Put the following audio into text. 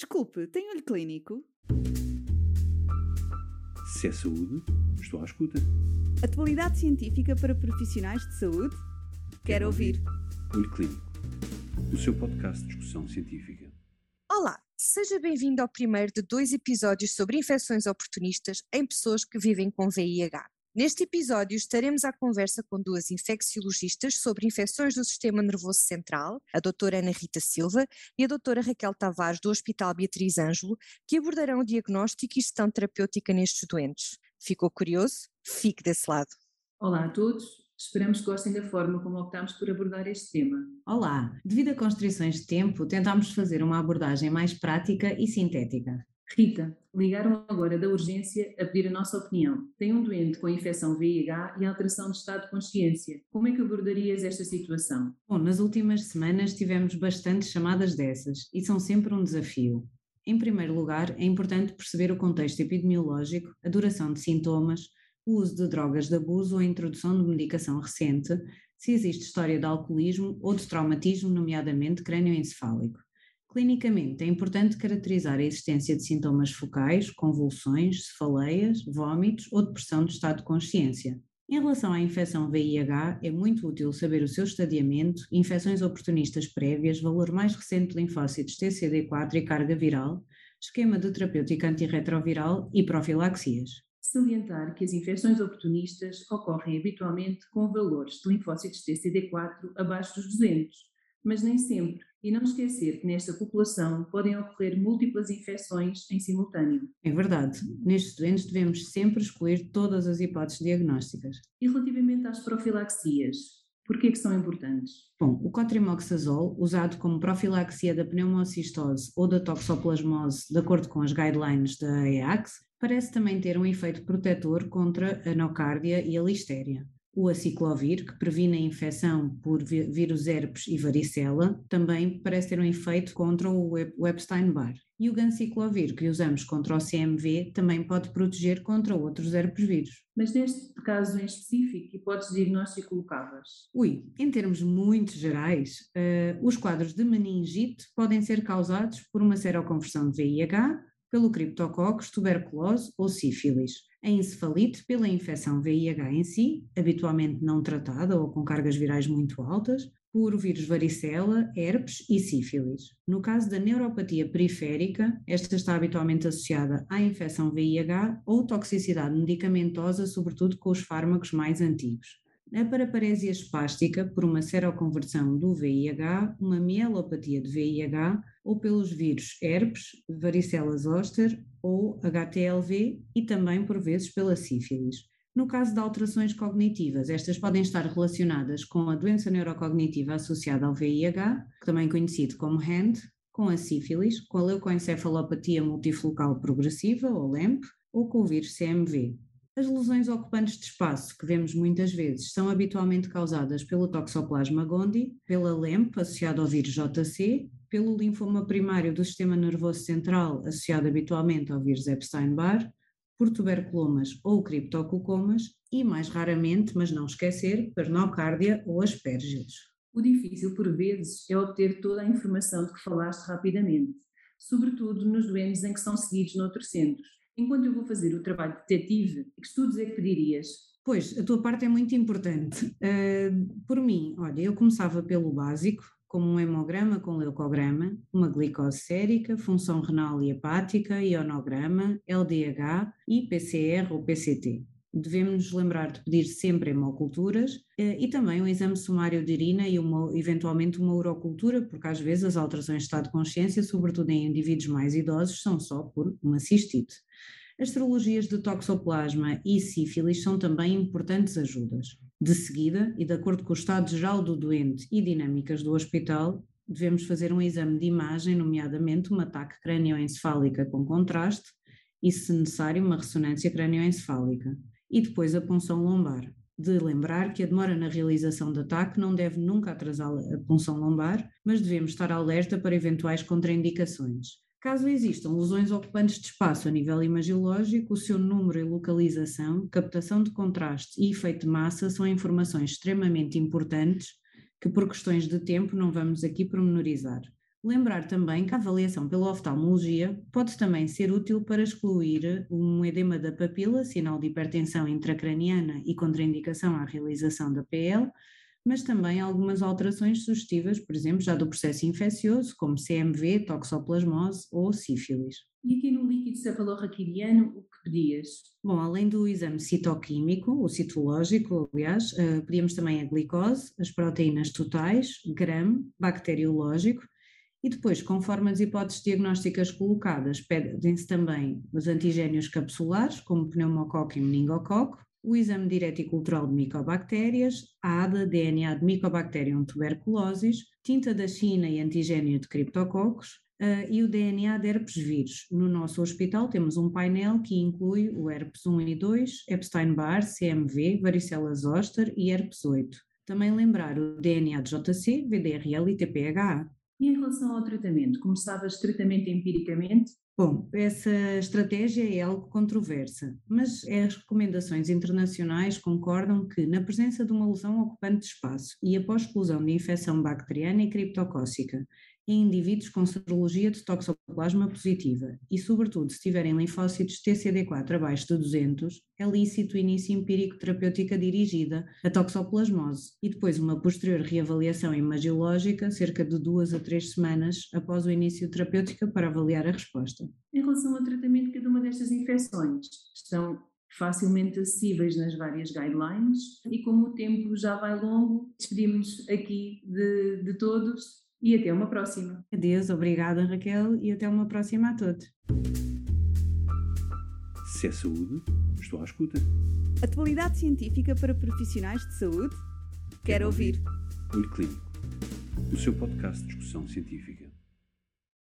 Desculpe, tem olho clínico? Se é saúde, estou à escuta. Atualidade científica para profissionais de saúde? Quero ouvir. Olho Clínico, o seu podcast de discussão científica. Olá, seja bem-vindo ao primeiro de dois episódios sobre infecções oportunistas em pessoas que vivem com VIH. Neste episódio estaremos à conversa com duas infecciologistas sobre infecções do sistema nervoso central, a doutora Ana Rita Silva e a doutora Raquel Tavares do Hospital Beatriz Ângelo, que abordarão o diagnóstico e gestão terapêutica nestes doentes. Ficou curioso? Fique desse lado. Olá a todos, esperamos que gostem da forma como optámos por abordar este tema. Olá, devido a constrições de tempo, tentámos fazer uma abordagem mais prática e sintética. Rita, ligaram agora da urgência a pedir a nossa opinião. Tem um doente com infecção VIH e alteração de estado de consciência. Como é que abordarias esta situação? Bom, nas últimas semanas tivemos bastantes chamadas dessas e são sempre um desafio. Em primeiro lugar, é importante perceber o contexto epidemiológico, a duração de sintomas, o uso de drogas de abuso ou a introdução de medicação recente, se existe história de alcoolismo ou de traumatismo, nomeadamente crânioencefálico. Clinicamente, é importante caracterizar a existência de sintomas focais, convulsões, cefaleias, vômitos ou depressão do estado de consciência. Em relação à infecção VIH, é muito útil saber o seu estadiamento, infecções oportunistas prévias, valor mais recente de linfócitos TCD4 e carga viral, esquema de terapêutica antirretroviral e profilaxias. Salientar que as infecções oportunistas ocorrem habitualmente com valores de linfócitos TCD4 abaixo dos 200, mas nem sempre e não esquecer que nesta população podem ocorrer múltiplas infecções em simultâneo. É verdade. Nestes doentes devemos sempre escolher todas as hipóteses diagnósticas. E relativamente às profilaxias, por que são importantes? Bom, o cotrimoxazol, usado como profilaxia da pneumocistose ou da toxoplasmose, de acordo com as guidelines da EACS, parece também ter um efeito protetor contra a nocárdia e a listéria. O aciclovir, que previne a infecção por vírus herpes e varicela, também parece ter um efeito contra o Epstein-Barr. E o ganciclovir, que usamos contra o CMV, também pode proteger contra outros herpes vírus. Mas neste caso em específico, hipóteses de diagnóstico colocavas? Ui, em termos muito gerais, uh, os quadros de meningite podem ser causados por uma seroconversão de VIH, pelo criptococcus, tuberculose ou sífilis a encefalite pela infecção VIH em si, habitualmente não tratada ou com cargas virais muito altas, por vírus varicela, herpes e sífilis. No caso da neuropatia periférica, esta está habitualmente associada à infecção VIH ou toxicidade medicamentosa, sobretudo com os fármacos mais antigos. A paraparesia espástica, por uma seroconversão do VIH, uma mielopatia de VIH ou pelos vírus herpes, varicela zoster ou HTLV e também por vezes pela sífilis. No caso de alterações cognitivas, estas podem estar relacionadas com a doença neurocognitiva associada ao VIH, também conhecido como HAND, com a sífilis, com a leucoencefalopatia multifocal progressiva, ou LEMP, ou com o vírus CMV. As lesões ocupantes de espaço, que vemos muitas vezes, são habitualmente causadas pelo Toxoplasma gondii, pela LEMP, associada ao vírus JC, pelo linfoma primário do sistema nervoso central, associado habitualmente ao vírus Epstein-Barr, por tuberculomas ou criptococomas e, mais raramente, mas não esquecer, pernocárdia ou asperges. O difícil, por vezes, é obter toda a informação de que falaste rapidamente, sobretudo nos doentes em que são seguidos noutros centros enquanto eu vou fazer o trabalho detetive, que estudos é que pedirias? Pois, a tua parte é muito importante. Uh, por mim, olha, eu começava pelo básico, como um hemograma com leucograma, uma glicose sérica, função renal e hepática, ionograma, LDH e PCR ou PCT. Devemos nos lembrar de pedir sempre hemoculturas eh, e também um exame sumário de urina e uma, eventualmente uma urocultura, porque às vezes as alterações de estado de consciência, sobretudo em indivíduos mais idosos, são só por uma cistite. As serologias de toxoplasma e sífilis são também importantes ajudas. De seguida, e de acordo com o estado geral do doente e dinâmicas do hospital, devemos fazer um exame de imagem, nomeadamente uma ataque crânioencefálica com contraste e, se necessário, uma ressonância crânioencefálica. E depois a punção lombar. De lembrar que a demora na realização do ataque não deve nunca atrasar a punção lombar, mas devemos estar alerta para eventuais contraindicações. Caso existam lesões ocupantes de espaço a nível imagiológico, o seu número e localização, captação de contraste e efeito de massa são informações extremamente importantes que, por questões de tempo, não vamos aqui pormenorizar. Lembrar também que a avaliação pela oftalmologia pode também ser útil para excluir um edema da papila, sinal de hipertensão intracraniana e contraindicação à realização da PL, mas também algumas alterações sugestivas, por exemplo, já do processo infeccioso, como CMV, toxoplasmose ou sífilis. E aqui no líquido cefalorraquidiano, o que pedias? Bom, além do exame citoquímico, ou citológico, aliás, uh, pedíamos também a glicose, as proteínas totais, GRAM, bacteriológico, e depois, conforme as hipóteses diagnósticas colocadas, pedem-se também os antigénios capsulares, como pneumococo e meningococo, o exame direto e cultural de micobactérias, a ADA, DNA de Mycobacterium tuberculosis, tinta da China e antigênio de criptococos uh, e o DNA de herpes vírus. No nosso hospital temos um painel que inclui o herpes 1 e 2, Epstein-Barr, CMV, varicela zoster e herpes 8. Também lembrar o DNA de JC, VDRL e TPHA. E em relação ao tratamento, começavas tratamento empiricamente? Bom, essa estratégia é algo controversa, mas as recomendações internacionais concordam que, na presença de uma lesão ocupante de espaço e após exclusão de infecção bacteriana e criptocócica, em indivíduos com serologia de toxoplasma positiva. E, sobretudo, se tiverem linfócitos TCD4 abaixo de 200, é lícito o início empírico terapêutica dirigida a toxoplasmose. E depois uma posterior reavaliação imagiológica cerca de duas a três semanas após o início terapêutica para avaliar a resposta. Em relação ao tratamento de cada uma destas infecções, estão facilmente acessíveis nas várias guidelines e como o tempo já vai longo, despedimos aqui de, de todos e até uma próxima. Adeus, obrigada Raquel e até uma próxima a todos. Se é saúde, estou à escuta. Atualidade científica para profissionais de saúde? Quero, Quero ouvir. ouvir. Olho Clínico, o seu podcast de discussão científica.